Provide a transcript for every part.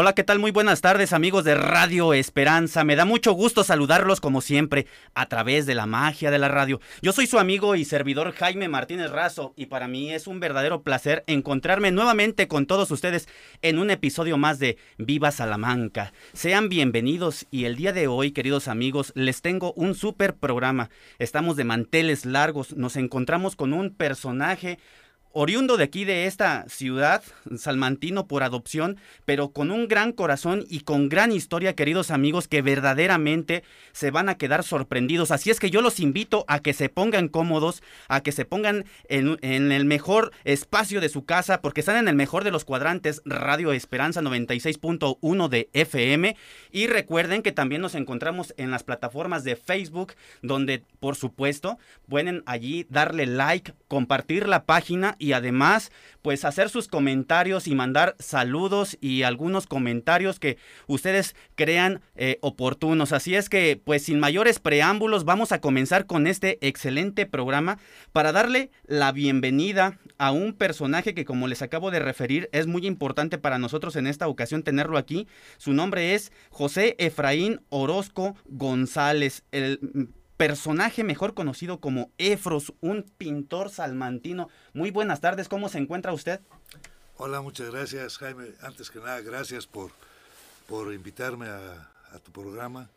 Hola, ¿qué tal? Muy buenas tardes amigos de Radio Esperanza. Me da mucho gusto saludarlos como siempre a través de la magia de la radio. Yo soy su amigo y servidor Jaime Martínez Razo y para mí es un verdadero placer encontrarme nuevamente con todos ustedes en un episodio más de Viva Salamanca. Sean bienvenidos y el día de hoy, queridos amigos, les tengo un súper programa. Estamos de manteles largos, nos encontramos con un personaje oriundo de aquí, de esta ciudad, salmantino por adopción, pero con un gran corazón y con gran historia, queridos amigos, que verdaderamente se van a quedar sorprendidos. Así es que yo los invito a que se pongan cómodos, a que se pongan en, el mejor espacio de su casa, porque están en el mejor de los cuadrantes, Radio Esperanza 96.1 de FM. Y recuerden que también nos encontramos en las plataformas de Facebook, donde, por supuesto, pueden allí darle like, compartir la página y además pues hacer sus comentarios y mandar saludos y algunos comentarios que ustedes crean eh, oportunos. Así es que pues sin mayores preámbulos vamos a comenzar con este excelente programa para darle la bienvenida a un personaje que como les acabo de referir es muy importante para nosotros en esta ocasión tenerlo aquí. Su nombre es José Efraín Orozco González. El personaje mejor conocido como Efros, un pintor salmantino. Muy buenas tardes, ¿cómo se encuentra usted? Hola, muchas gracias Jaime. Antes que nada, gracias por, por invitarme a, a tu programa.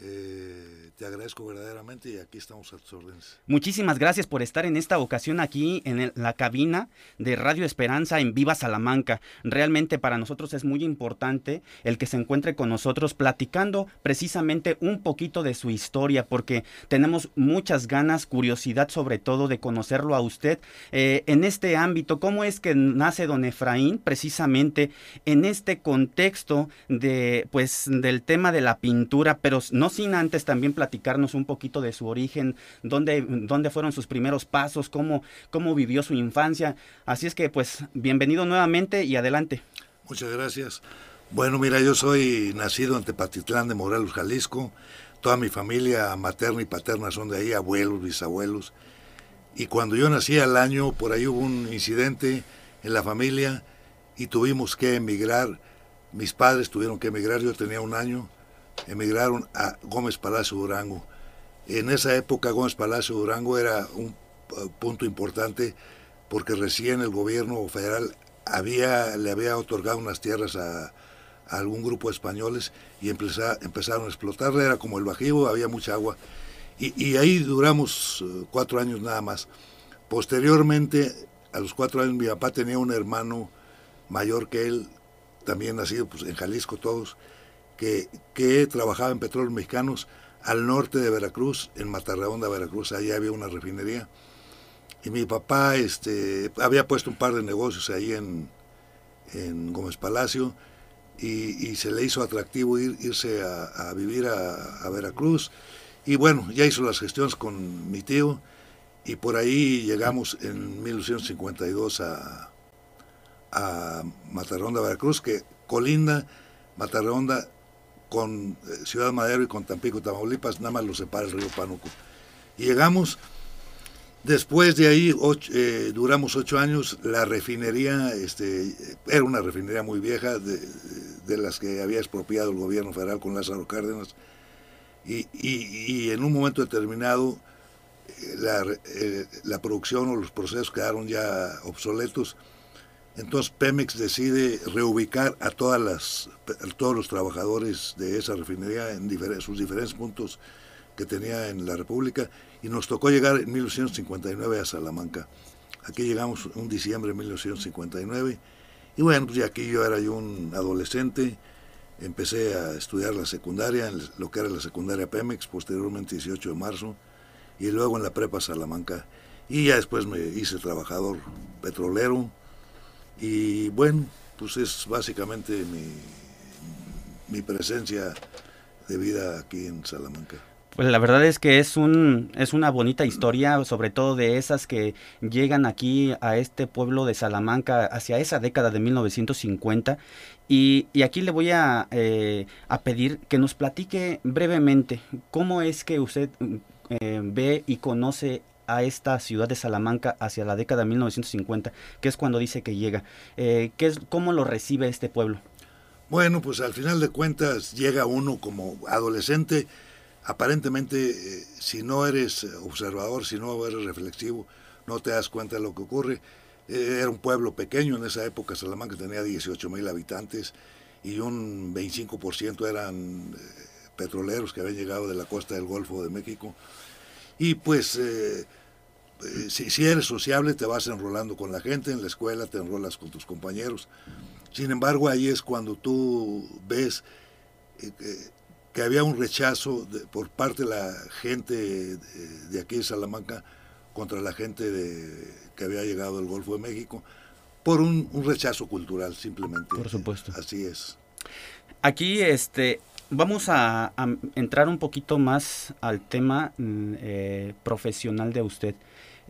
Eh, te agradezco verdaderamente y aquí estamos a tus órdenes. Muchísimas gracias por estar en esta ocasión aquí en la cabina de Radio Esperanza en Viva Salamanca. Realmente para nosotros es muy importante el que se encuentre con nosotros platicando precisamente un poquito de su historia porque tenemos muchas ganas, curiosidad sobre todo de conocerlo a usted eh, en este ámbito. ¿Cómo es que nace don Efraín precisamente en este contexto de pues del tema de la pintura, pero no sin antes también platicarnos un poquito de su origen, dónde, dónde fueron sus primeros pasos, cómo, cómo vivió su infancia. Así es que pues bienvenido nuevamente y adelante. Muchas gracias. Bueno, mira, yo soy nacido en Tepatitlán de Morelos, Jalisco. Toda mi familia materna y paterna son de ahí, abuelos, bisabuelos. Y cuando yo nací al año, por ahí hubo un incidente en la familia y tuvimos que emigrar. Mis padres tuvieron que emigrar, yo tenía un año emigraron a Gómez Palacio Durango. En esa época Gómez Palacio Durango era un uh, punto importante porque recién el gobierno federal había, le había otorgado unas tierras a, algún grupo de españoles y empezaron a explotarla, era como el Bajío, había mucha agua. Y, ahí duramos uh, cuatro años nada más. Posteriormente, a los cuatro años, mi papá tenía un hermano mayor que él, también nacido pues, en Jalisco todos, que, que trabajaba en petróleos mexicanos al norte de Veracruz, en Matarreonda, Veracruz, allá había una refinería. Y mi papá este, había puesto un par de negocios ahí en, en Gómez Palacio y, se le hizo atractivo ir, irse a, vivir a, Veracruz. Y bueno, ya hizo las gestiones con mi tío y por ahí llegamos en 1952 a, a Veracruz, que colinda Matarreonda con eh, Ciudad Madero y con Tampico, Tamaulipas, nada más lo separa el río Pánuco. Y llegamos, después de ahí eh, duramos ocho años, la refinería, este, era una refinería muy vieja, de, las que había expropiado el gobierno federal con Lázaro Cárdenas, y, y, en un momento determinado eh, la, la producción o los procesos quedaron ya obsoletos, entonces Pemex decide reubicar a todas las, todos los trabajadores de esa refinería en sus diferentes puntos que tenía en la República y nos tocó llegar en 1959 a Salamanca. Aquí llegamos un diciembre de 1959 y bueno, pues aquí yo era yo un adolescente, empecé a estudiar la secundaria, lo que era la secundaria Pemex, posteriormente 18 de marzo, y luego en la prepa Salamanca. Y ya después me hice trabajador petrolero, y bueno, pues es básicamente mi, presencia de vida aquí en Salamanca. Pues la verdad es que es un es una bonita historia, sobre todo de esas que llegan aquí a este pueblo de Salamanca hacia esa década de 1950 y, y aquí le voy a, eh, a, pedir que nos platique brevemente cómo es que usted eh, ve y conoce a esta ciudad de Salamanca hacia la década de 1950, que es cuando dice que llega. Eh, ¿qué es, ¿Cómo lo recibe este pueblo? Bueno, pues al final de cuentas llega uno como adolescente, aparentemente eh, si no eres observador, si no eres reflexivo, no te das cuenta de lo que ocurre. Eh, era un pueblo pequeño en esa época, Salamanca tenía 18 mil habitantes y un 25% eran petroleros que habían llegado de la costa del Golfo de México. Y pues si, si, eres sociable te vas enrolando con la gente, en la escuela te enrolas con tus compañeros. Sin embargo, ahí es cuando tú ves eh, que había un rechazo por parte de la gente de, aquí de Salamanca contra la gente de, que había llegado del Golfo de México, por un, rechazo cultural simplemente. Por supuesto. Así es. Aquí este, vamos a, entrar un poquito más al tema mm, eh, profesional de usted.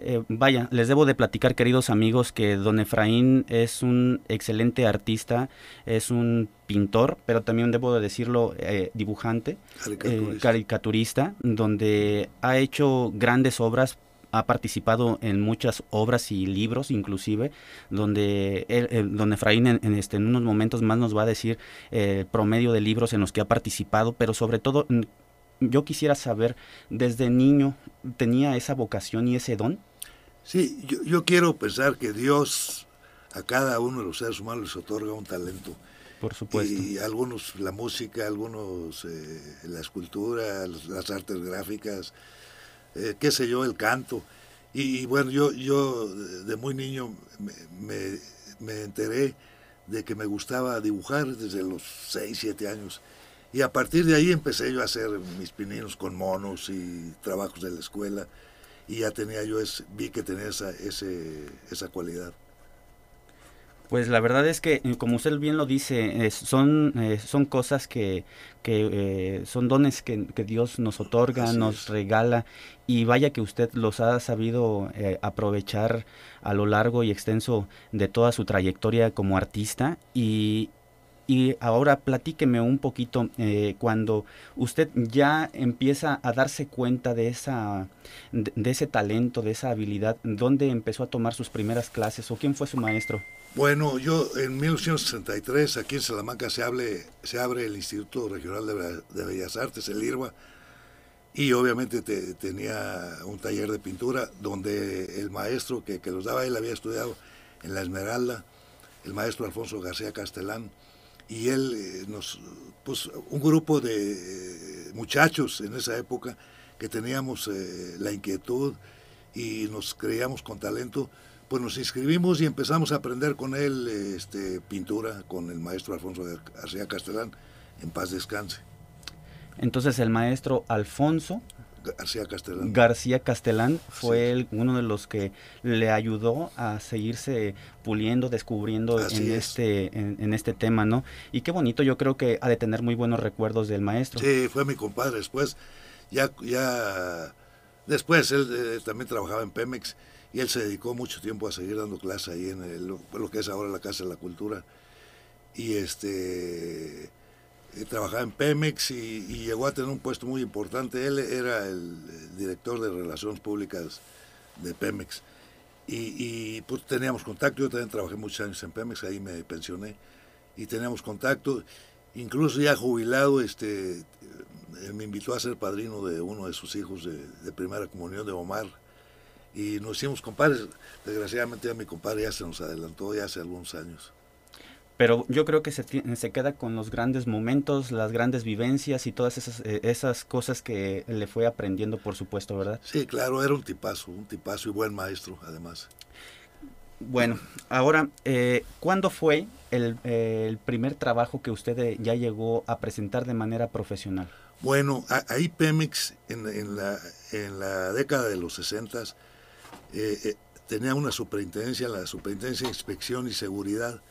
Eh, vaya, les debo de platicar, queridos amigos, que don Efraín es un excelente artista, es un pintor, pero también debo de decirlo, eh, dibujante, eh, caricaturista. donde ha hecho grandes obras ha participado en muchas obras y libros inclusive donde don Efraín en, este, en unos momentos más nos va a decir el promedio de libros en los que ha participado pero sobre todo yo quisiera saber desde niño tenía esa vocación y ese don Sí, yo, quiero pensar que Dios a cada uno de los seres humanos les otorga un talento. Por supuesto. Y algunos la música, algunos eh, la escultura, las artes gráficas, eh, qué sé yo, el canto. Y, bueno, yo, yo de muy niño me, me, enteré de que me gustaba dibujar desde los 6, 7 años. Y a partir de ahí empecé yo a hacer mis pininos con monos y trabajos de la escuela y ya tenía yo, es, vi que tenía esa, ese, esa cualidad. Pues la verdad es que, eh, como usted bien lo dice, son, eh, son cosas que, que eh, son dones que, Dios nos otorga, nos regala, y vaya que usted los ha sabido aprovechar a lo largo y extenso de toda su trayectoria como artista, y, y ahora platíqueme un poquito eh, cuando usted ya empieza a darse cuenta de esa de, ese talento, de esa habilidad, ¿dónde empezó a tomar sus primeras clases o quién fue su maestro? Bueno, yo en 1963 aquí en Salamanca se, hable, se abre el Instituto Regional de, Bellas Artes, el IRBA, y obviamente tenía un taller de pintura donde el maestro que, que los daba, él había estudiado en La Esmeralda, el maestro Alfonso García Castellán, y él eh, nos, pues un grupo de eh, muchachos en esa época que teníamos eh, la inquietud y nos creíamos con talento, pues nos inscribimos y empezamos a aprender con él este, pintura, con el maestro Alfonso García Castellán, en paz descanse. Entonces el maestro Alfonso García Castellán. García Castellán fue uno de los que le ayudó a seguirse puliendo, descubriendo en este, en, este tema, ¿no? Y qué bonito, yo creo que ha de tener muy buenos recuerdos del maestro. Sí, fue mi compadre. Después, ya, ya, después él eh, también trabajaba en Pemex y él se dedicó mucho tiempo a seguir dando clase ahí en lo que es ahora la Casa de la Cultura. Y este trabajaba en Pemex y, llegó a tener un puesto muy importante. Él era el, director de Relaciones Públicas de Pemex. Y, pues teníamos contacto, yo también trabajé muchos años en Pemex, ahí me pensioné y teníamos contacto. Incluso ya jubilado, este, me invitó a ser padrino de uno de sus hijos de, primera comunión, de Omar. Y nos hicimos compadres. Desgraciadamente ya mi compadre ya se nos adelantó ya hace algunos años pero yo creo que se, se queda con los grandes momentos, las grandes vivencias y todas esas, eh, esas cosas que le fue aprendiendo, por supuesto, ¿verdad? Sí, claro, era un tipazo, un tipazo y buen maestro, además. Bueno, ahora, eh, ¿cuándo fue el, el, primer trabajo que usted eh, ya llegó a presentar de manera profesional? Bueno, ahí Pemex, en, en, la, en la década de los 60, eh, tenía una superintendencia, la Superintendencia de Inspección y Seguridad,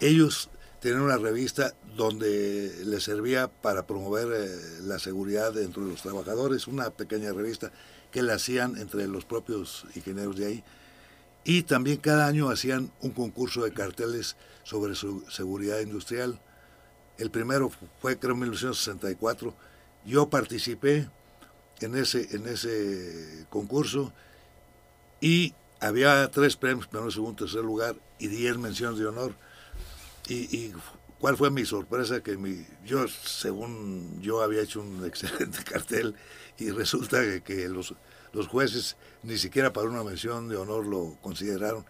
ellos tenían una revista donde les servía para promover eh, la seguridad dentro de los trabajadores, una pequeña revista que la hacían entre los propios ingenieros de ahí. Y también cada año hacían un concurso de carteles sobre su seguridad industrial. El primero fue creo en 1964. Yo participé en ese, en ese concurso y había tres premios, primero, segundo, tercer lugar y diez menciones de honor y, ¿Cuál fue mi sorpresa? Que mi, yo, según yo, había hecho un excelente cartel y resulta que, los, los jueces ni siquiera para una mención de honor lo consideraron.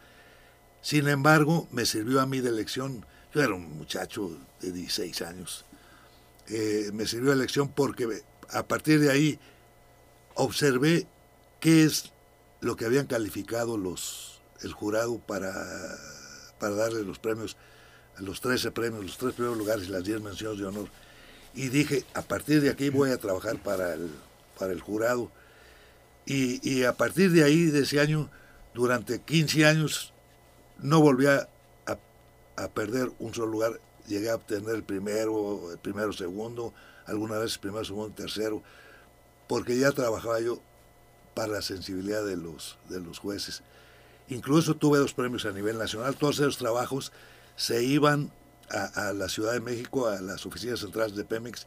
Sin embargo, me sirvió a mí de elección. Yo era un muchacho de 16 años. Eh, me sirvió de elección porque a partir de ahí observé qué es lo que habían calificado los el jurado para, para darle los premios, los 13 premios, los tres primeros lugares y las 10 menciones de honor. Y dije, a partir de aquí voy a trabajar para el, para el jurado. Y, y a partir de ahí, de ese año, durante 15 años, no volví a, a, perder un solo lugar. Llegué a obtener el primero, el primero, segundo, alguna vez el primero, segundo, tercero, porque ya trabajaba yo para la sensibilidad de los, de los jueces. Incluso tuve dos premios a nivel nacional. Todos esos trabajos se iban a, la Ciudad de México, a las oficinas centrales de Pemex,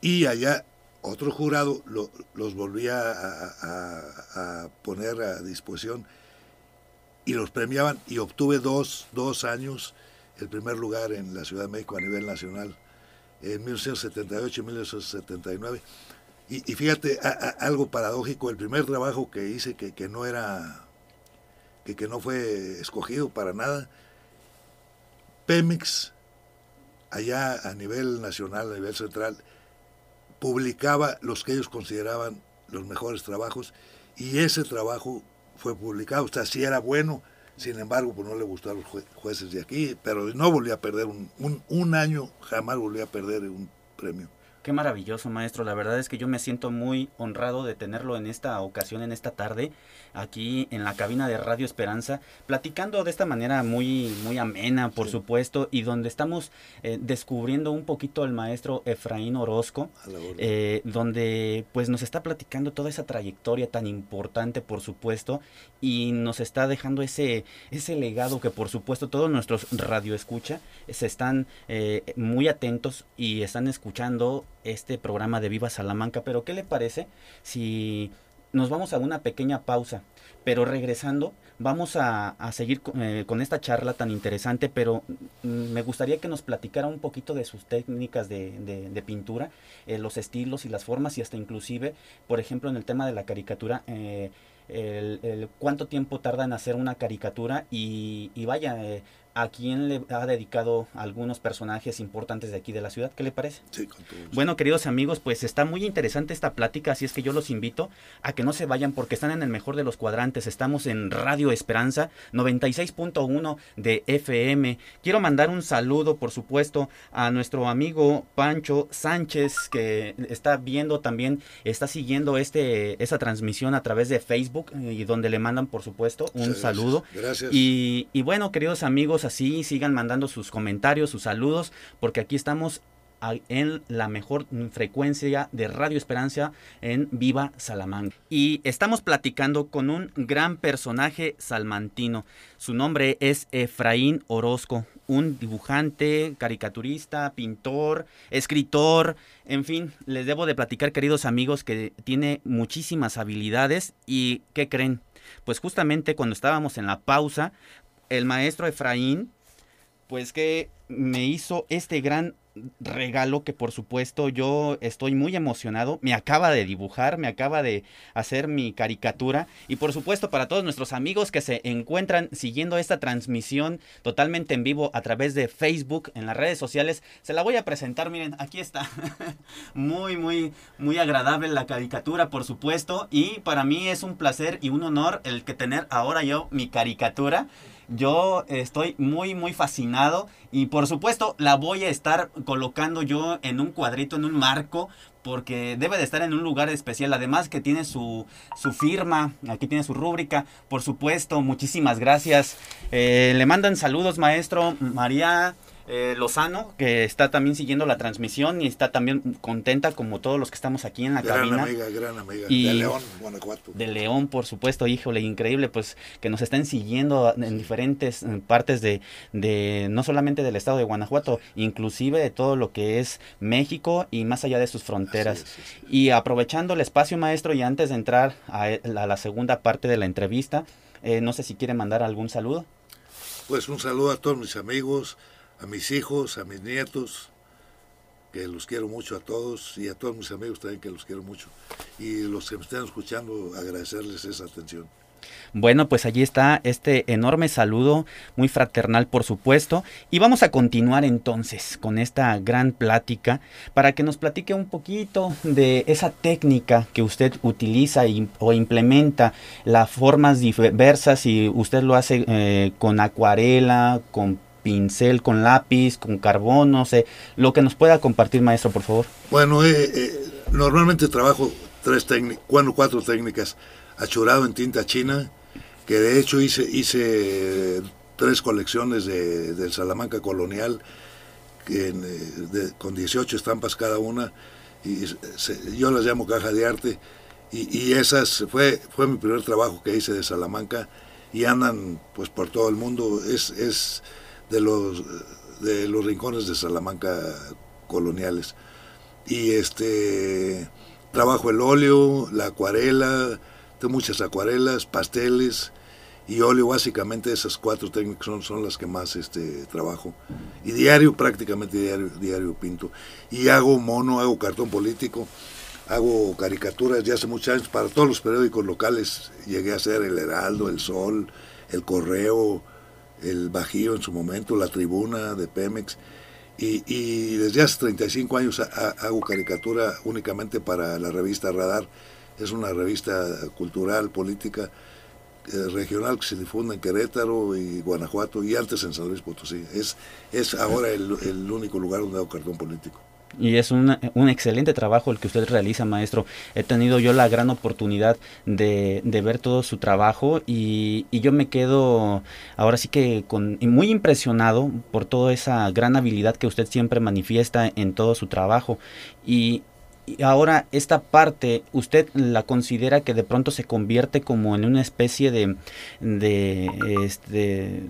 y allá otro jurado los volvía a, poner a disposición y los premiaban y obtuve dos, dos años el primer lugar en la Ciudad de México a nivel nacional en 1978 y 1979. Y, fíjate, algo paradójico, el primer trabajo que hice que, que no era, que, que, no fue escogido para nada, Pemex, allá a nivel nacional, a nivel central, publicaba los que ellos consideraban los mejores trabajos y ese trabajo fue publicado, o sea, sí era bueno, sin embargo, pues no le gustó a los jueces de aquí, pero no volví a perder un, un, un año, jamás volví a perder un premio. Qué maravilloso, maestro. La verdad es que yo me siento muy honrado de tenerlo en esta ocasión, en esta tarde, aquí en la cabina de Radio Esperanza, platicando de esta manera muy, muy amena, por supuesto, y donde estamos eh, descubriendo un poquito al maestro Efraín Orozco, eh, donde pues nos está platicando toda esa trayectoria tan importante, por supuesto, y nos está dejando ese, ese legado que por supuesto todos nuestros radioescucha se están eh, muy atentos y están escuchando este programa de Viva Salamanca, pero ¿qué le parece si nos vamos a una pequeña pausa? Pero regresando, vamos a, seguir eh, con, esta charla tan interesante, pero mm, me gustaría que nos platicara un poquito de sus técnicas de, pintura, eh, los estilos y las formas, y hasta inclusive, por ejemplo, en el tema de la caricatura, eh, el, cuánto tiempo tarda en hacer una caricatura y, y vaya, a quien le ha dedicado algunos personajes importantes de aquí de la ciudad. ¿Qué le parece? Sí, con Bueno, queridos amigos, pues está muy interesante esta plática, así es que yo los invito a que no se vayan porque están en el mejor de los cuadrantes. Estamos en Radio Esperanza 96.1 de FM. Quiero mandar un saludo, por supuesto, a nuestro amigo Pancho Sánchez que está viendo también, está siguiendo este esa transmisión a través de Facebook y donde le mandan, por supuesto, un saludo. Gracias. Y, y bueno, queridos amigos, así, sigan mandando sus comentarios, sus saludos, porque aquí estamos en la mejor frecuencia de Radio Esperanza en Viva Salamanca. Y estamos platicando con un gran personaje salmantino. Su nombre es Efraín Orozco, un dibujante, caricaturista, pintor, escritor, en fin, les debo de platicar, queridos amigos, que tiene muchísimas habilidades y ¿qué creen? Pues justamente cuando estábamos en la pausa, el maestro Efraín, pues que me hizo este gran regalo que por supuesto yo estoy muy emocionado. Me acaba de dibujar, me acaba de hacer mi caricatura. Y por supuesto para todos nuestros amigos que se encuentran siguiendo esta transmisión totalmente en vivo a través de Facebook, en las redes sociales, se la voy a presentar. Miren, aquí está. muy, muy, muy agradable la caricatura, por supuesto. Y para mí es un placer y un honor el que tener ahora yo mi caricatura. Yo estoy muy, muy fascinado y por supuesto la voy a estar colocando yo en un cuadrito, en un marco, porque debe de estar en un lugar especial. Además que tiene su, su firma, aquí tiene su rúbrica. Por supuesto, muchísimas gracias. Eh, le mandan saludos, maestro María eh, Lozano, que está también siguiendo la transmisión y está también contenta como todos los que estamos aquí en la gran cabina. Amiga, gran amiga, de León, Guanajuato. De León, por supuesto, híjole, increíble, pues que nos estén siguiendo en diferentes partes de, de, no solamente del estado de Guanajuato, inclusive de todo lo que es México y más allá de sus fronteras. Y aprovechando el espacio, maestro, y antes de entrar a, la segunda parte de la entrevista, eh, no sé si quiere mandar algún saludo. Pues un saludo a todos mis amigos, a mis hijos, a mis nietos, que los quiero mucho a todos y a todos mis amigos también que los quiero mucho. Y los que me estén escuchando, agradecerles esa atención. Bueno, pues allí está este enorme saludo, muy fraternal por supuesto, y vamos a continuar entonces con esta gran plática para que nos platique un poquito de esa técnica que usted utiliza o implementa, las formas diversas y usted lo hace eh, con acuarela, con pincel, con lápiz, con carbón, no sé, lo que nos pueda compartir maestro, por favor. Bueno, eh, eh, normalmente trabajo tres técnicas, cuatro técnicas, achurado en tinta china, que de hecho hice, hice tres colecciones de, del Salamanca Colonial, que eh, con 18 estampas cada una, y yo las llamo caja de arte, y, y, esas fue, fue mi primer trabajo que hice de Salamanca, y andan pues por todo el mundo, es de los, de los rincones de Salamanca coloniales. Y este trabajo el óleo, la acuarela, tengo muchas acuarelas, pasteles y óleo, básicamente esas cuatro técnicas son, son las que más este, trabajo. Y diario, prácticamente diario, diario pinto. Y hago mono, hago cartón político, hago caricaturas ya hace muchos años para todos los periódicos locales. Llegué a hacer El Heraldo, El Sol, El Correo, El Bajío en su momento, La Tribuna de Pemex. Y, desde hace 35 años hago caricatura únicamente para la revista Radar es una revista cultural, política, eh, regional que se difunde en Querétaro y Guanajuato y antes en San Luis Potosí. Es, es ahora el, único lugar donde hago cartón político. Y es un excelente trabajo el que usted realiza, maestro. He tenido yo la gran oportunidad de, ver todo su trabajo y, y, yo me quedo ahora sí que con, muy impresionado por toda esa gran habilidad que usted siempre manifiesta en todo su trabajo. Y, y ahora esta parte, ¿usted la considera que de pronto se convierte como en una especie de, de este,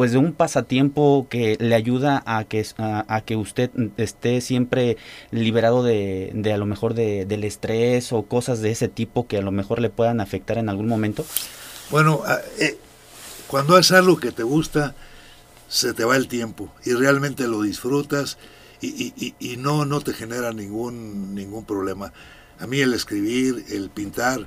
pues de un pasatiempo que le ayuda a que, a, que usted esté siempre liberado de, de a lo mejor de, del estrés o cosas de ese tipo que a lo mejor le puedan afectar en algún momento? Bueno, ah, eh, cuando es algo que te gusta, se te va el tiempo y realmente lo disfrutas y, y, no, no te genera ningún, ningún problema. A mí el escribir, el pintar,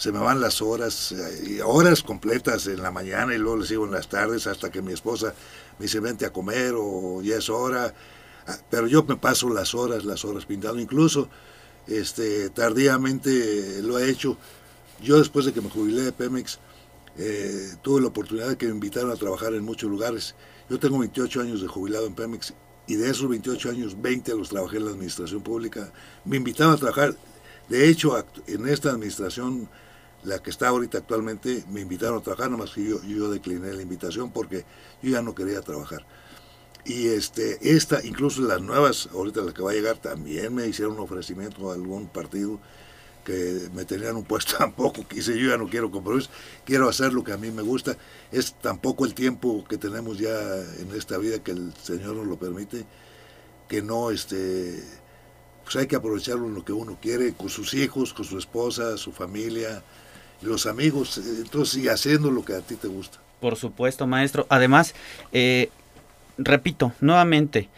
se me van las horas, eh, horas completas en la mañana y luego les sigo en las tardes hasta que mi esposa me dice vente a comer o ya es hora. Ah, pero yo me paso las horas, las horas pintando. Incluso este, tardíamente lo he hecho. Yo después de que me jubilé de Pemex, eh, tuve la oportunidad de que me invitaron a trabajar en muchos lugares. Yo tengo 28 años de jubilado en Pemex y de esos 28 años, 20 los trabajé en la administración pública. Me invitaban a trabajar, de hecho, en esta administración, la que está ahorita actualmente, me invitaron a trabajar, nomás que yo, yo decliné la invitación porque yo ya no quería trabajar. Y este, esta, incluso las nuevas, ahorita la que va a llegar, también me hicieron un ofrecimiento a algún partido que me tenían un puesto tampoco, quise yo ya no quiero compromiso, quiero hacer lo que a mí me gusta, es tampoco el tiempo que tenemos ya en esta vida que el Señor nos lo permite, que no, este, pues hay que aprovecharlo en lo que uno quiere, con sus hijos, con su esposa, su familia, los amigos, entonces y haciendo lo que a ti te gusta. Por supuesto, maestro. Además, eh, repito, nuevamente,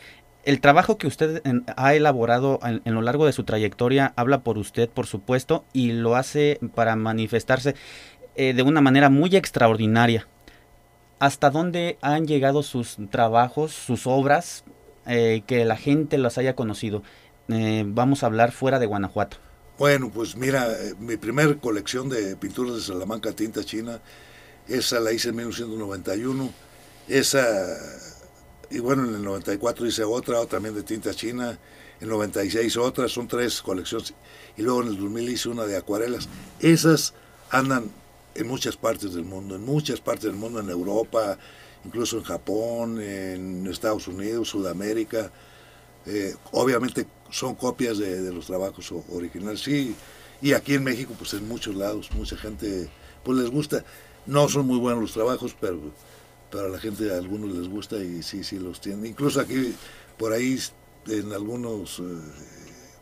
el trabajo que usted ha elaborado en, lo largo de su trayectoria habla por usted, por supuesto, y lo hace para manifestarse eh, de una manera muy extraordinaria. ¿Hasta dónde han llegado sus trabajos, sus obras, eh, que la gente las haya conocido? Eh, vamos a hablar fuera de Guanajuato. Bueno, pues mira, mi primer colección de pinturas de Salamanca tinta china, esa la hice en 1991. Esa y bueno, en el 94 hice otra, también de tinta china, en el 96 otra, son tres colecciones, y luego en el 2000 hice una de acuarelas. Esas andan en muchas partes del mundo, en muchas partes del mundo, en Europa, incluso en Japón, en Estados Unidos, Sudamérica. Eh, obviamente son copias de, los trabajos originales, sí, y aquí en México, pues en muchos lados, mucha gente, pues les gusta. No son muy buenos los trabajos, pero pero a la gente a algunos les gusta y sí, sí los tienen. Incluso aquí, por ahí, en algunos eh,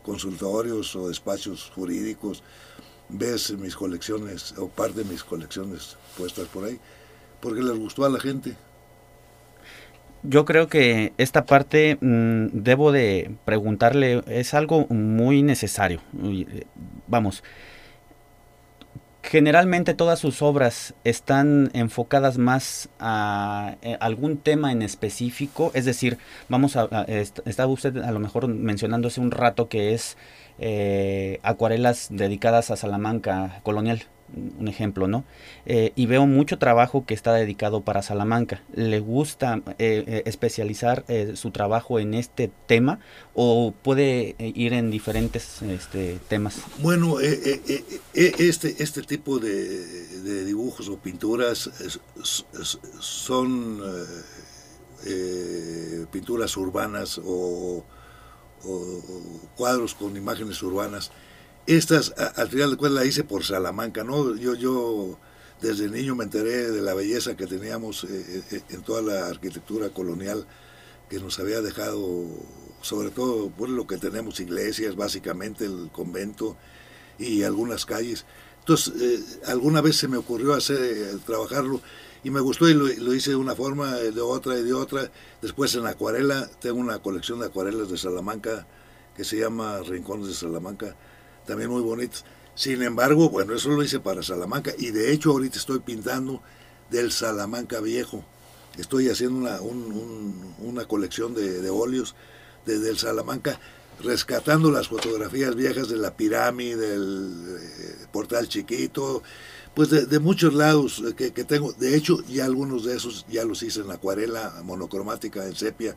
consultorios o despachos jurídicos, ves mis colecciones o parte de mis colecciones puestas por ahí, porque les gustó a la gente. Yo creo que esta parte mm, debo de preguntarle, es algo muy necesario. Eh, vamos, generalmente todas sus obras están enfocadas más a, eh, algún tema en específico, es decir, vamos a, estaba usted a lo mejor mencionando hace un rato que es eh, acuarelas dedicadas a Salamanca colonial un ejemplo, ¿no? Eh, y veo mucho trabajo que está dedicado para Salamanca. ¿Le gusta eh, eh, especializar su trabajo en este tema o puede ir en diferentes este, temas? Bueno, este, este tipo de, dibujos o pinturas son pinturas urbanas o cuadros con imágenes urbanas estas, al final de cuentas, la hice por Salamanca, ¿no? Yo, yo desde niño me enteré de la belleza que teníamos eh, eh, en toda la arquitectura colonial que nos había dejado, sobre todo por lo que tenemos iglesias, básicamente el convento y algunas calles. Entonces, eh, alguna vez se me ocurrió hacer, trabajarlo y me gustó y lo, lo, hice de una forma, de otra y de otra. Después en acuarela, tengo una colección de acuarelas de Salamanca que se llama Rincones de Salamanca también muy bonitos. Sin embargo, bueno, eso lo hice para Salamanca y de hecho ahorita estoy pintando del Salamanca viejo. Estoy haciendo una, una colección de, de óleos desde el Salamanca, rescatando las fotografías viejas de la pirámide, del eh, portal chiquito, pues de, muchos lados que, que, tengo. De hecho, ya algunos de esos ya los hice en acuarela monocromática, en sepia.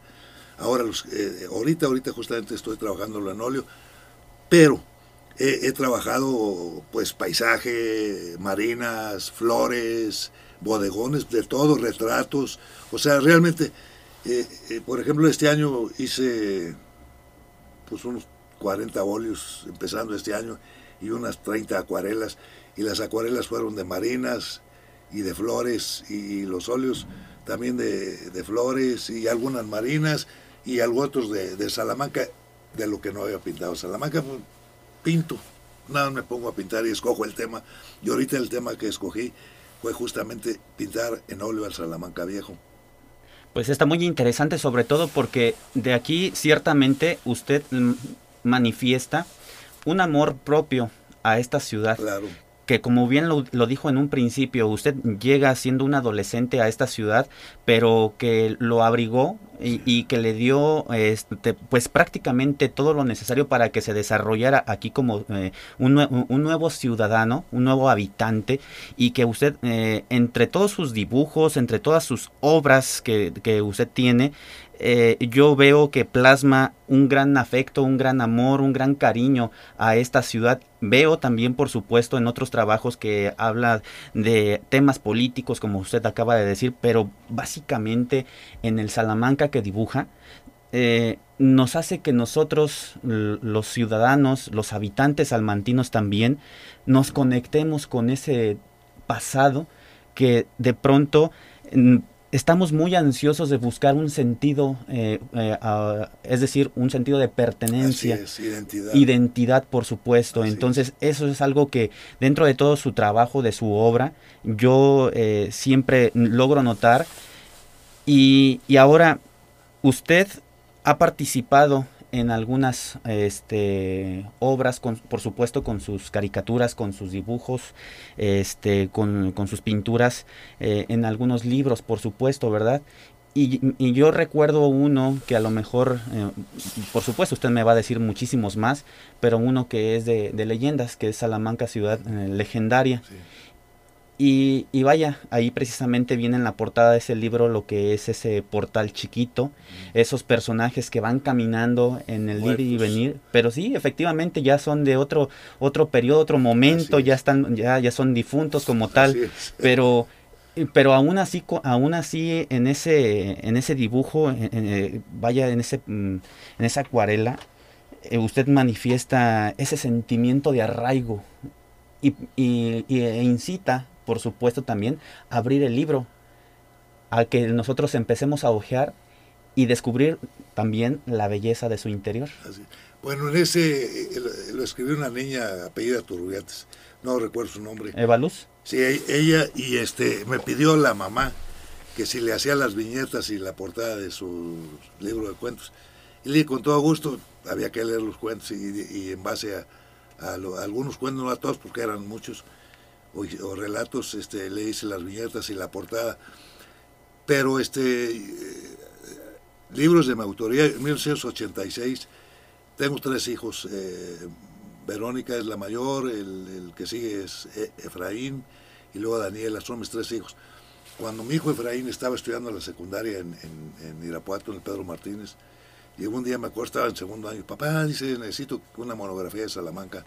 Ahora, los, eh, ahorita, ahorita justamente estoy trabajando en óleo, pero He, trabajado pues paisaje, marinas, flores, bodegones, de todo, retratos. O sea, realmente, eh, eh, por ejemplo, este año hice pues unos 40 óleos empezando este año y unas 30 acuarelas. Y las acuarelas fueron de marinas y de flores y, los óleos también de, flores y algunas marinas y algunos otros de, de Salamanca, de lo que no había pintado. Salamanca pues, pinto, nada me pongo a pintar y escojo el tema. Y ahorita el tema que escogí fue justamente pintar en óleo al Salamanca Viejo. Pues está muy interesante, sobre todo porque de aquí ciertamente usted manifiesta un amor propio a esta ciudad. Claro que como bien lo, dijo en un principio, usted llega siendo un adolescente a esta ciudad, pero que lo abrigó y, que le dio este, pues prácticamente todo lo necesario para que se desarrollara aquí como eh, un, nuevo ciudadano, un nuevo habitante y que usted eh, entre todos sus dibujos, entre todas sus obras que, que usted tiene, eh, yo veo que plasma un gran afecto, un gran amor, un gran cariño a esta ciudad. Veo también, por supuesto, en otros trabajos que habla de temas políticos, como usted acaba de decir, pero básicamente en el Salamanca que dibuja, eh, nos hace que nosotros, los ciudadanos, los habitantes salmantinos también, nos conectemos con ese pasado que de pronto estamos muy ansiosos de buscar un sentido, eh, eh, es decir, un sentido de pertenencia. identidad. Identidad, por supuesto. Entonces, eso es algo que dentro de todo su trabajo, de su obra, yo eh, siempre logro notar. Y, y ahora, usted ha participado en algunas este, obras, con, por supuesto con sus caricaturas, con sus dibujos, este, con, con sus pinturas, eh, en algunos libros, por supuesto, ¿verdad? Y, yo recuerdo uno que a lo mejor, eh, por supuesto usted me va a decir muchísimos más, pero uno que es de, de leyendas, que es Salamanca, ciudad eh, legendaria. Y, y, vaya, ahí precisamente viene en la portada de ese libro lo que es ese portal chiquito, esos personajes que van caminando en el ir y venir, pero sí, efectivamente ya son de otro otro periodo, otro momento, ya están ya ya son difuntos como tal, pero pero aún así aún así en ese en ese dibujo, eh, vaya en ese mm, en esa acuarela eh, usted manifiesta ese sentimiento de arraigo y, y, y e incita por supuesto, también abrir el libro, a que nosotros empecemos a ojear y descubrir también la belleza de su interior. Bueno, en ese lo escribió una niña apellida Turbiates, no recuerdo su nombre. ¿Eva Luz? Sí, e, ella y este me pidió la mamá que si le hacía las viñetas y la portada de su libro de cuentos. Y le con todo gusto, había que leer los cuentos y, en base a, algunos cuentos, no a todos porque eran muchos, o, relatos, este, le hice las viñetas y la portada. Pero este, eh, libros de mi autoría, en 1986, tengo tres hijos. Eh, Verónica es la mayor, el, que sigue es e, Efraín y luego Daniela, son mis tres hijos. Cuando mi hijo Efraín estaba estudiando la secundaria en, Irapuato, en el Pedro Martínez, y un día me acuerdo, estaba en segundo año, papá dice, necesito una monografía de Salamanca.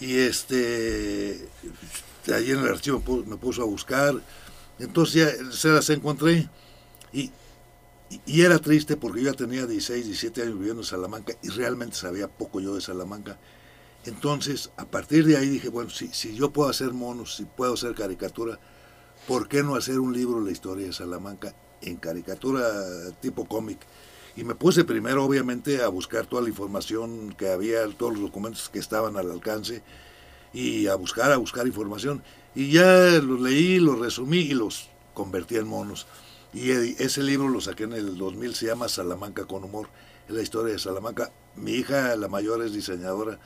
Y este, allí en el archivo me puso a buscar, entonces ya se las encontré. Y, y, era triste porque yo ya tenía 16, 17 años viviendo en Salamanca y realmente sabía poco yo de Salamanca. Entonces, a partir de ahí dije, bueno, si, si yo puedo hacer monos, si puedo hacer caricatura, ¿por qué no hacer un libro de la historia de Salamanca en caricatura tipo cómic? Y me puse primero, obviamente, a buscar toda la información que había, todos los documentos que estaban al alcance, y a buscar, a buscar información. Y ya los leí, los resumí y los convertí en monos. Y ese libro lo saqué en el 2000, se llama Salamanca con humor, es la historia de Salamanca. Mi hija, la mayor, es diseñadora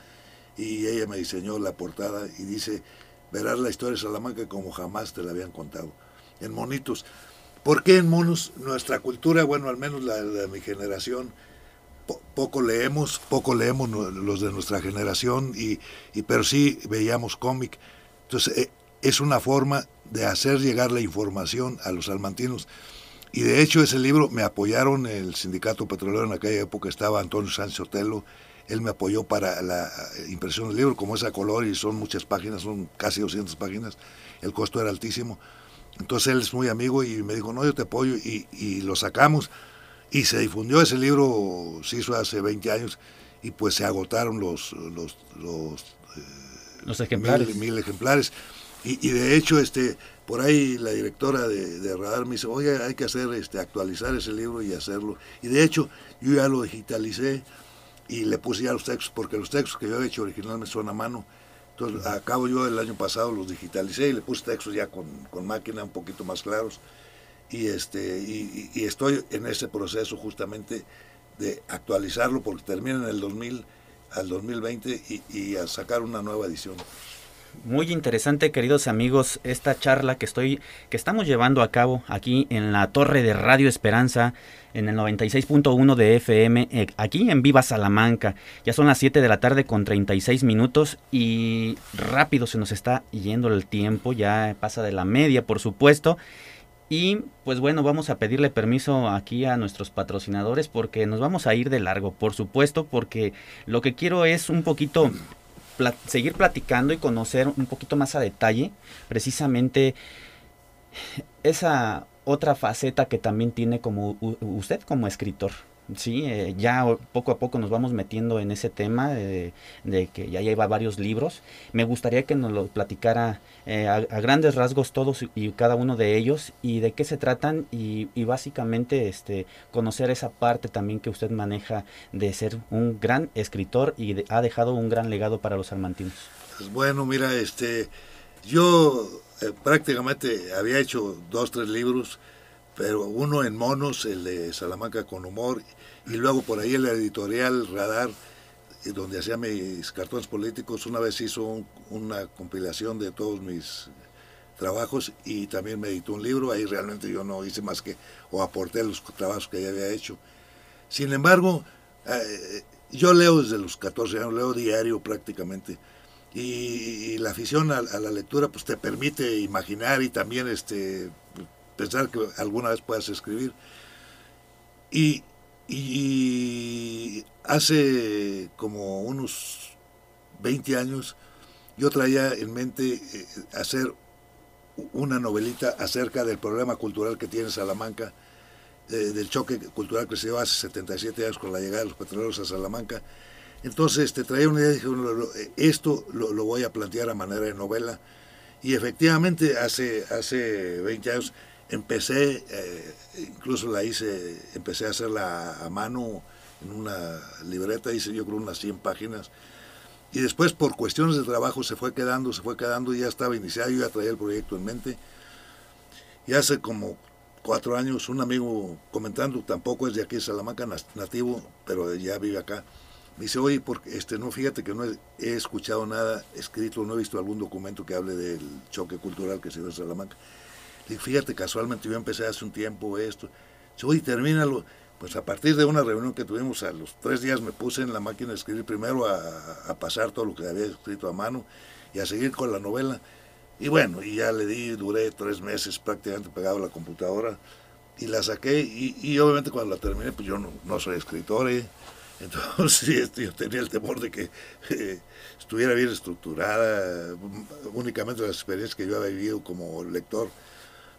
y ella me diseñó la portada y dice, verás la historia de Salamanca como jamás te la habían contado, en monitos. ¿Por qué en monos? Nuestra cultura, bueno, al menos la de mi generación, poco leemos, poco leemos los de nuestra generación, y, y pero sí veíamos cómic. Entonces, eh, es una forma de hacer llegar la información a los salmantinos. Y de hecho ese libro me apoyaron el sindicato petrolero en aquella época, estaba Antonio Sánchez Otelo, él me apoyó para la impresión del libro, como es a color y son muchas páginas, son casi 200 páginas, el costo era altísimo. Entonces él es muy amigo y me dijo, no, yo te apoyo y, lo sacamos y se difundió ese libro, se hizo hace 20 años y pues se agotaron los, los, los, eh, ejemplares. mil ejemplares. Y, de hecho, este, por ahí la directora de, Radar me dice, oye, hay que hacer, este, actualizar ese libro y hacerlo. Y de hecho, yo ya lo digitalicé y le puse ya los textos, porque los textos que yo he hecho originalmente son a mano. Entonces, a cabo yo el año pasado los digitalicé y le puse textos ya con, máquina un poquito más claros. Y, este, y, estoy en ese proceso justamente de actualizarlo porque termina en el 2000 al 2020 y, y a sacar una nueva edición. Muy interesante, queridos amigos, esta charla que estoy que estamos llevando a cabo aquí en la Torre de Radio Esperanza en el 96.1 de FM eh, aquí en Viva Salamanca. Ya son las 7 de la tarde con 36 minutos y rápido se nos está yendo el tiempo, ya pasa de la media, por supuesto. Y pues bueno, vamos a pedirle permiso aquí a nuestros patrocinadores porque nos vamos a ir de largo, por supuesto, porque lo que quiero es un poquito seguir platicando y conocer un poquito más a detalle precisamente esa otra faceta que también tiene como usted como escritor. Sí, eh, ya poco a poco nos vamos metiendo en ese tema de, que ya lleva varios libros. Me gustaría que nos lo platicara eh, a, grandes rasgos todos y cada uno de ellos y de qué se tratan y, básicamente este conocer esa parte también que usted maneja de ser un gran escritor y ha dejado un gran legado para los salmantinos. Pues bueno, mira, este, yo eh, prácticamente había hecho dos, tres libros pero uno en monos, el de Salamanca con humor, y luego por ahí el editorial Radar, eh, donde hacía mis cartones políticos, una vez hizo una compilación de todos mis trabajos y también me editó un libro, ahí realmente yo no hice más que, o aporté los trabajos que ya había hecho. Sin embargo, eh, yo leo desde los 14 años, leo diario prácticamente, y, la afición a, a, la lectura pues te permite imaginar y también este pensar que alguna vez puedas escribir. Y, hace como unos 20 años yo traía en mente eh, hacer una novelita acerca del problema cultural que tiene Salamanca, eh, del choque cultural que se dio hace 77 años con la llegada de los petroleros a Salamanca. Entonces te traía una idea y dije, esto lo, lo, voy a plantear a manera de novela. Y efectivamente hace, hace 20 años empecé, eh, incluso la hice, empecé a hacerla a mano en una libreta, hice yo creo unas 100 páginas. Y después por cuestiones de trabajo se fue quedando, se fue quedando, ya estaba iniciado, yo ya traía el proyecto en mente. Y hace como cuatro años un amigo comentando, tampoco es de aquí, Salamanca, nativo, pero ya vive acá. Me dice, oye, porque este, no, fíjate que no he, escuchado nada escrito, no he visto algún documento que hable del choque cultural que se dio en Salamanca. Le fíjate, casualmente yo empecé hace un tiempo esto. Dice, oye, termínalo. Pues a partir de una reunión que tuvimos a los tres días me puse en la máquina de escribir primero a, a pasar todo lo que había escrito a mano y a seguir con la novela. Y bueno, y ya le di, duré tres meses prácticamente pegado a la computadora y la saqué y, obviamente cuando la terminé, pues yo no, soy escritor, ¿eh? entonces yo tenía el temor de que eh, estuviera bien estructurada, únicamente las experiencias que yo había vivido como lector.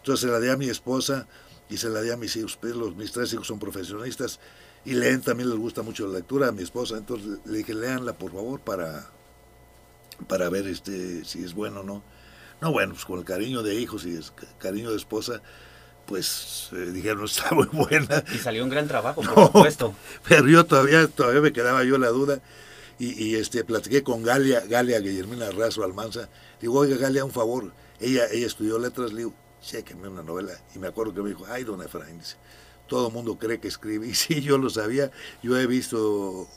Entonces se la di a mi esposa y se la di a mis hijos, pues, los, mis tres hijos son profesionistas y leen, también les gusta mucho la lectura a mi esposa, entonces le dije, léanla por favor para, para ver este, si es bueno o no. No, bueno, pues con el cariño de hijos y el cariño de esposa, pues eh, dijeron, está muy buena. Y salió un gran trabajo, por supuesto. Pero yo todavía, todavía me quedaba yo la duda. Y, este platiqué con Galia, Galia Guillermina Razo Almanza. Digo, oiga, Galia, un favor. Ella, ella estudió letras, le digo, chéqueme una novela. Y me acuerdo que me dijo, ay, don Efraín, dice, todo el mundo cree que escribe. Y sí, yo lo sabía. Yo he visto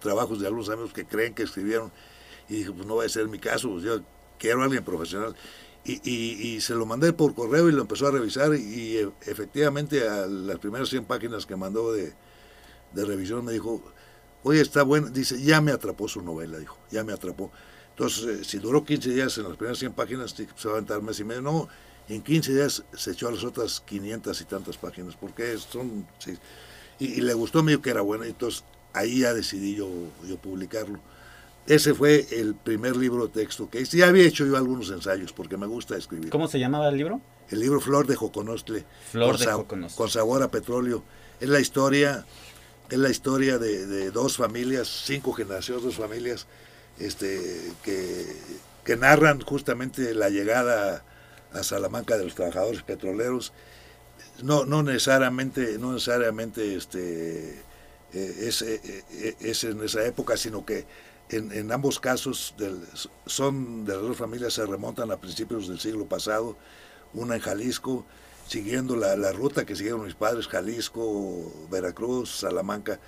trabajos de algunos amigos que creen que escribieron. Y dije, pues no va a ser mi caso. Pues yo quiero a alguien profesional. Y, y, se lo mandé por correo y lo empezó a revisar y, e, efectivamente a las primeras 100 páginas que mandó de, de, revisión me dijo, oye, está bueno, dice, ya me atrapó su novela, dijo, ya me atrapó. Entonces, eh, si duró 15 días en las primeras 100 páginas, se va a aventar mes y medio. No, en 15 días se echó a las otras 500 y tantas páginas, porque son... Sí, y, le gustó medio que era bueno, entonces ahí ya decidí yo, yo publicarlo. Ese fue el primer libro de texto que hice. Ya había hecho yo algunos ensayos porque me gusta escribir. ¿Cómo se llamaba el libro? El libro Flor de Joconostle. Flor de Joconostle. Con sabor a petróleo. Es la historia, es la historia de, dos familias, cinco generaciones, dos familias, este, que, que narran justamente la llegada a Salamanca de los trabajadores petroleros. No, no necesariamente, no necesariamente este, eh, es, eh, eh, es en esa época, sino que en, ambos casos son de las dos familias se remontan a principios del siglo pasado, una en Jalisco, siguiendo la, ruta que siguieron mis padres, Jalisco, Veracruz, Salamanca,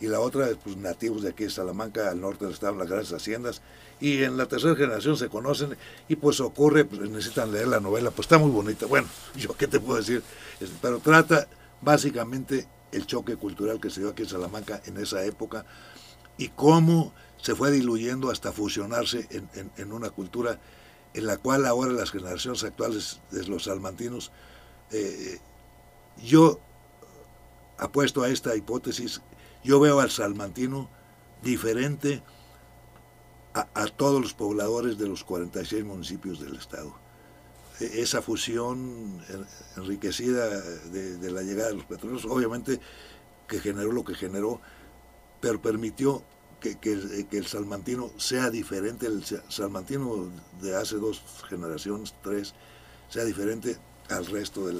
y la otra, pues nativos de aquí de Salamanca, al norte del estado, las grandes haciendas, y en la tercera generación se conocen, y pues ocurre, pues necesitan leer la novela, pues está muy bonita, bueno, yo qué te puedo decir, pero trata básicamente el choque cultural que se dio aquí en Salamanca en esa época, y cómo se fue diluyendo hasta fusionarse en, una cultura en la cual ahora las generaciones actuales de los salmantinos, eh, yo apuesto a esta hipótesis, yo veo al salmantino diferente a, todos los pobladores de los 46 municipios del estado. E, esa fusión enriquecida de, de la llegada de los petróleos, obviamente que generó lo que generó, pero permitió que, el, salmantino sea diferente, el salmantino de hace dos generaciones, tres, sea diferente al resto de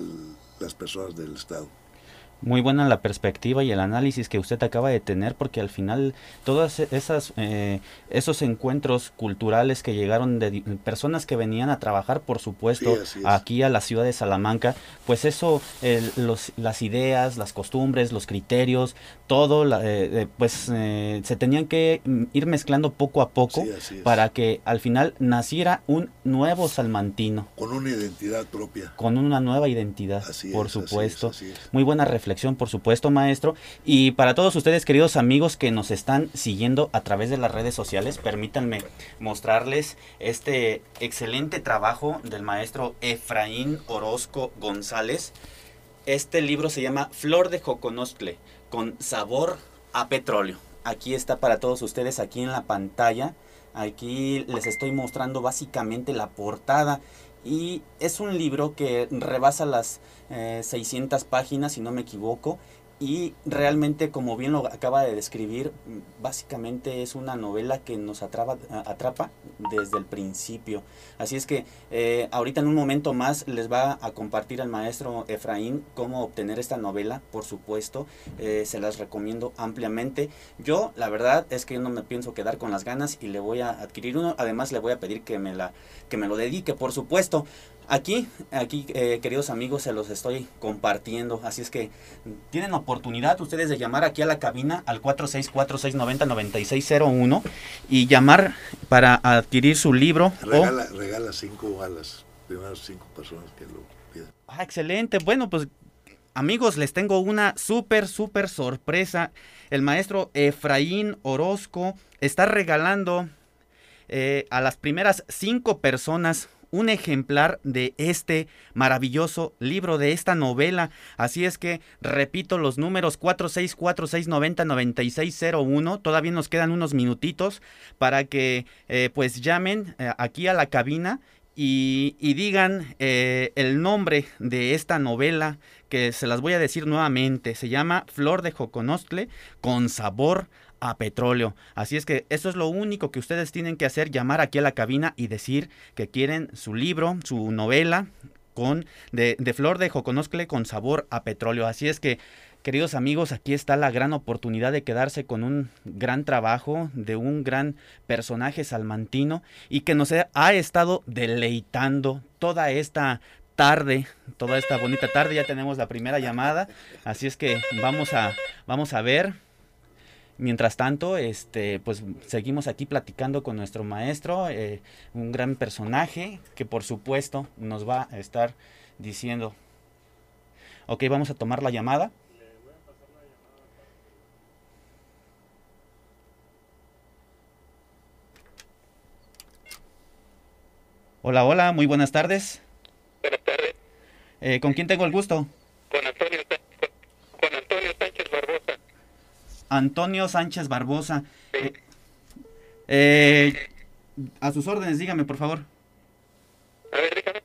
las personas del Estado. Muy buena la perspectiva y el análisis que usted acaba de tener, porque al final todos esas, eh, esos encuentros culturales que llegaron de personas que venían a trabajar, por supuesto, aquí a la ciudad de Salamanca, pues eso, los, las ideas, las costumbres, los criterios, todo, eh, eh, pues se tenían que ir mezclando poco a poco para que al final naciera un nuevo salmantino. Con una identidad propia. Con una nueva identidad, por supuesto. Muy buena reflexión por supuesto, maestro. Y para todos ustedes, queridos amigos que nos están siguiendo a través de las redes sociales, permítanme mostrarles este excelente trabajo del maestro Efraín Orozco González. Este libro se llama Flor de Joconostle, con sabor a petróleo. Aquí está para todos ustedes, aquí en la pantalla. Aquí les estoy mostrando básicamente la portada y es un libro que rebasa las 600 eh, páginas, si no me equivoco, y realmente, como bien lo acaba de describir, básicamente es una novela que nos atrapa, desde el principio. Así es que eh, ahorita en un momento más les va a compartir al maestro Efraín cómo obtener esta novela, por supuesto, eh, se las recomiendo ampliamente. Yo, la verdad es que yo no me pienso quedar con las ganas y le voy a adquirir uno, además le voy a pedir que me, la, que me lo dedique, por supuesto. Aquí, aquí eh, queridos amigos, se los estoy compartiendo. Así es que tienen oportunidad ustedes de llamar aquí a la cabina al 464-690-9601 y llamar para adquirir su libro. Regala, regala cinco a las primeras cinco personas que lo pidan. Ah, excelente. Bueno, pues amigos, les tengo una súper, súper sorpresa. El maestro Efraín Orozco está regalando eh, a las primeras cinco personas un ejemplar de este maravilloso libro, de esta novela. Así es que repito los números 4646909601. Todavía nos quedan unos minutitos para que eh, pues llamen eh, aquí a la cabina y, digan eh, el nombre de esta novela que se las voy a decir nuevamente. Se llama Flor de Joconostle con sabor a petróleo. Así es que eso es lo único que ustedes tienen que hacer, llamar aquí a la cabina y decir que quieren su libro, su novela con de, flor de joconoscle con sabor a petróleo. Así es que Queridos amigos, aquí está la gran oportunidad de quedarse con un gran trabajo de un gran personaje salmantino y que nos ha estado deleitando toda esta tarde, toda esta bonita tarde. Ya tenemos la primera llamada, así es que vamos a, vamos a ver. Mientras tanto, este, pues seguimos aquí platicando con nuestro maestro, eh, un gran personaje que por supuesto nos va a estar diciendo. Ok, vamos a tomar la llamada. Hola, hola, muy buenas tardes. Buenas tardes. Eh, ¿Con quién tengo el gusto? Con Antonio, con Antonio Sánchez Barbosa. Antonio Sánchez Barbosa. Eh, eh, a sus órdenes, dígame, por favor. A ver, dígame.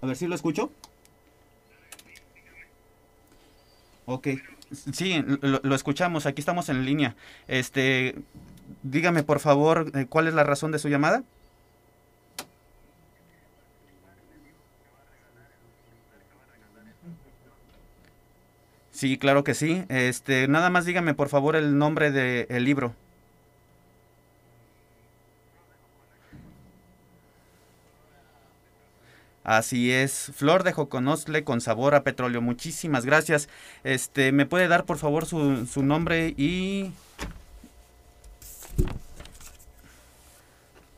A ver si lo escucho. Ok. Sí, lo, lo, escuchamos, aquí estamos en línea. Este, dígame, por favor, eh, ¿cuál es la razón de su llamada? Sí, claro que sí. Este, nada más dígame por favor el nombre del libro. Así es, flor de joconostle con sabor a petróleo. Muchísimas gracias. Este, ¿me puede dar por favor su, su nombre y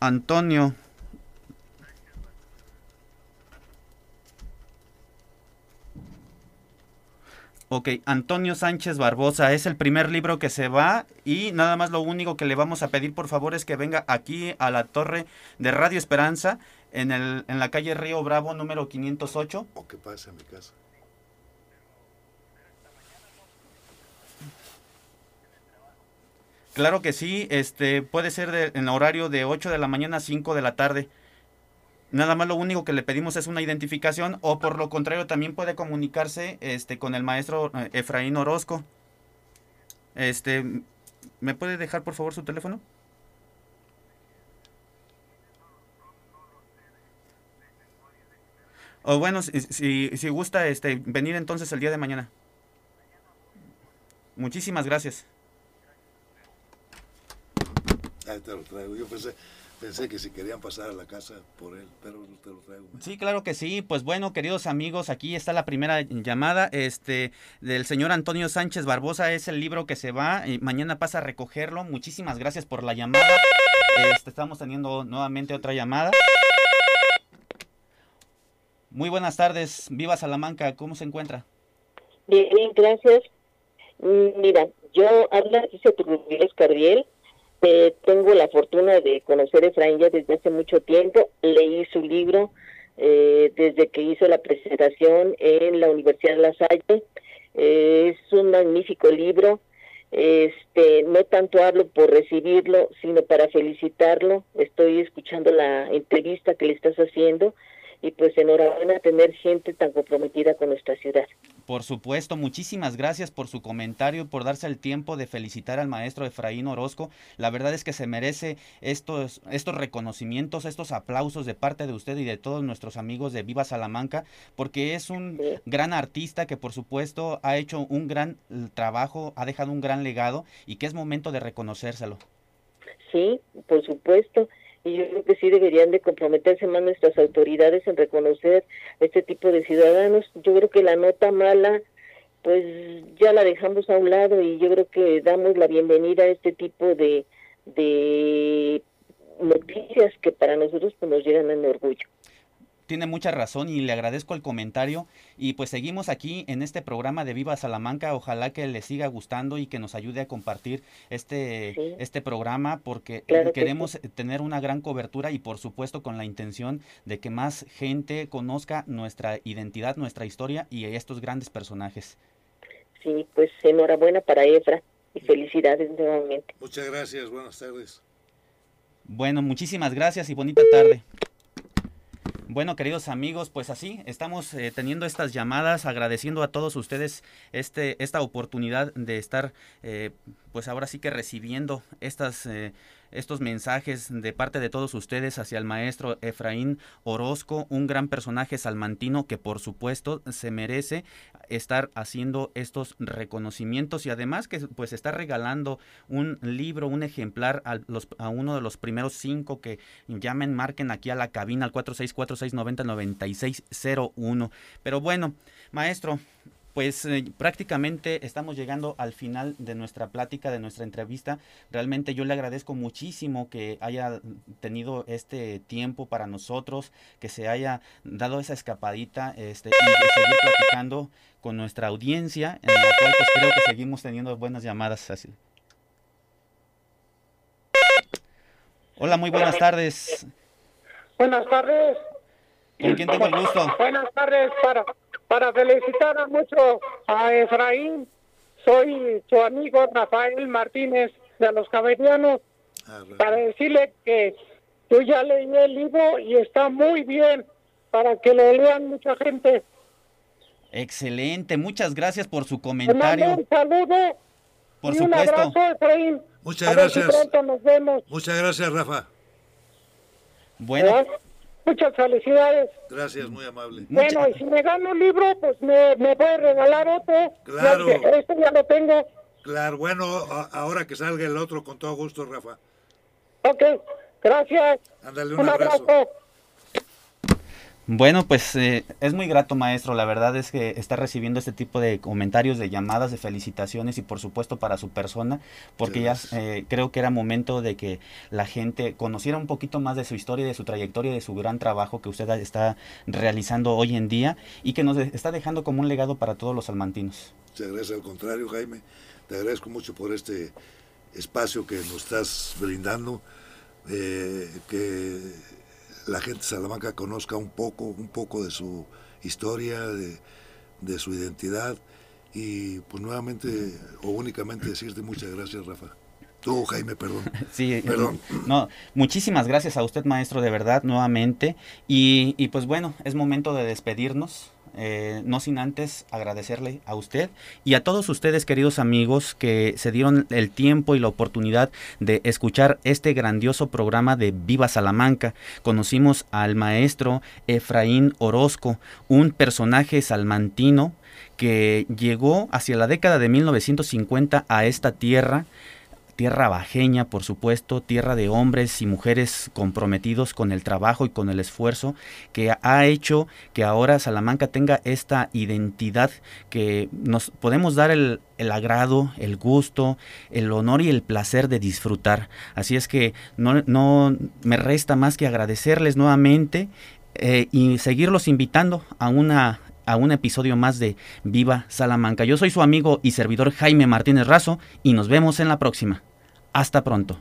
Antonio Ok, Antonio Sánchez Barbosa es el primer libro que se va y nada más lo único que le vamos a pedir por favor es que venga aquí a la torre de Radio Esperanza en, el, en la calle Río Bravo número 508. O que pase a mi casa. Claro que sí, este puede ser de, en horario de 8 de la mañana a 5 de la tarde. Nada más lo único que le pedimos es una identificación o por lo contrario también puede comunicarse este con el maestro eh, Efraín Orozco. Este, ¿me puede dejar por favor su teléfono? O bueno, si, si, gusta este, venir entonces el día de mañana. Muchísimas gracias. Ahí te lo traigo. Yo pensé, Pensé que si querían pasar a la casa por él, pero te lo traigo. Sí, claro que sí. Pues bueno, queridos amigos, aquí está la primera llamada este del señor Antonio Sánchez Barbosa. Es el libro que se va. Y mañana pasa a recogerlo. Muchísimas gracias por la llamada. Este, estamos teniendo nuevamente otra llamada. Muy buenas tardes. Viva Salamanca. ¿Cómo se encuentra? Bien, gracias. Mm, mira, yo habla, dice tu Cardiel eh, tengo la fortuna de conocer a Efraín ya desde hace mucho tiempo. Leí su libro eh, desde que hizo la presentación en la Universidad de La Salle. Eh, es un magnífico libro. Este, no tanto hablo por recibirlo, sino para felicitarlo. Estoy escuchando la entrevista que le estás haciendo y pues enhorabuena tener gente tan comprometida con nuestra ciudad. Por supuesto, muchísimas gracias por su comentario, por darse el tiempo de felicitar al maestro Efraín Orozco. La verdad es que se merece estos, estos reconocimientos, estos aplausos de parte de usted y de todos nuestros amigos de Viva Salamanca, porque es un gran artista que por supuesto ha hecho un gran trabajo, ha dejado un gran legado y que es momento de reconocérselo. Sí, por supuesto y yo creo que sí deberían de comprometerse más nuestras autoridades en reconocer este tipo de ciudadanos. Yo creo que la nota mala pues ya la dejamos a un lado y yo creo que damos la bienvenida a este tipo de, de noticias que para nosotros pues, nos llegan en orgullo tiene mucha razón y le agradezco el comentario. Y pues seguimos aquí en este programa de Viva Salamanca. Ojalá que le siga gustando y que nos ayude a compartir este, este programa porque queremos tener una gran cobertura y por supuesto con la intención de que más gente conozca nuestra identidad, nuestra historia y estos grandes personajes. Sí, pues enhorabuena para Efra y felicidades nuevamente. Muchas gracias, buenas tardes. Bueno, muchísimas gracias y bonita tarde. Bueno, queridos amigos, pues así estamos eh, teniendo estas llamadas, agradeciendo a todos ustedes este, esta oportunidad de estar, eh, pues ahora sí que recibiendo estas eh, estos mensajes de parte de todos ustedes hacia el maestro Efraín Orozco, un gran personaje salmantino que por supuesto se merece estar haciendo estos reconocimientos y además que pues está regalando un libro, un ejemplar a, uno de los primeros cinco que llamen, marquen aquí a la cabina al 4646909601. Pero bueno, maestro, pues eh, prácticamente estamos llegando al final de nuestra plática, de nuestra entrevista. Realmente yo le agradezco muchísimo que haya tenido este tiempo para nosotros, que se haya dado esa escapadita este, y seguir platicando con nuestra audiencia, en la cual pues, creo que seguimos teniendo buenas llamadas. Así. Hola, muy buenas tardes. Buenas tardes. ¿Con quién tengo el gusto? Buenas tardes para para felicitar a mucho a Efraín. Soy su amigo Rafael Martínez de los Caberianos. Para decirle que yo ya leí el libro y está muy bien para que lo lean mucha gente. Excelente, muchas gracias por su comentario. Un saludo. Por y supuesto. Un abrazo, Efraín. Muchas gracias. nos vemos. Muchas gracias, Rafa. Bueno. Muchas felicidades. Gracias, muy amable. Bueno, y si me gano un libro, pues me, me puede regalar otro. Claro. este ya lo tengo. Claro, bueno, ahora que salga el otro, con todo gusto, Rafa. Ok, gracias. Ándale un, abrazo. Bueno, pues eh, es muy grato, maestro. La verdad es que está recibiendo este tipo de comentarios, de llamadas, de felicitaciones y por supuesto para su persona, porque ya eh, creo que era momento de que la gente conociera un poquito más de su historia, de su trayectoria, de su gran trabajo que usted está realizando hoy en día y que nos está dejando como un legado para todos los salmantinos. Te agradezco al contrario, Jaime. Te agradezco mucho por este espacio que nos estás brindando, eh, que la gente de Salamanca conozca un poco, un poco de su historia, de, su identidad y pues nuevamente o únicamente decirte muchas gracias Rafa. Tú, Jaime, perdón. Sí, perdón. No, muchísimas gracias a usted, maestro, de verdad, nuevamente. Y, y pues bueno, es momento de despedirnos. Eh, no sin antes agradecerle a usted y a todos ustedes, queridos amigos, que se dieron el tiempo y la oportunidad de escuchar este grandioso programa de Viva Salamanca. Conocimos al maestro Efraín Orozco, un personaje salmantino que llegó hacia la década de 1950 a esta tierra tierra bajeña, por supuesto, tierra de hombres y mujeres comprometidos con el trabajo y con el esfuerzo, que ha hecho que ahora Salamanca tenga esta identidad que nos podemos dar el, agrado, el gusto, el honor y el placer de disfrutar. Así es que no, no me resta más que agradecerles nuevamente eh, y seguirlos invitando a una a un episodio más de Viva Salamanca. Yo soy su amigo y servidor Jaime Martínez Razo y nos vemos en la próxima. Hasta pronto.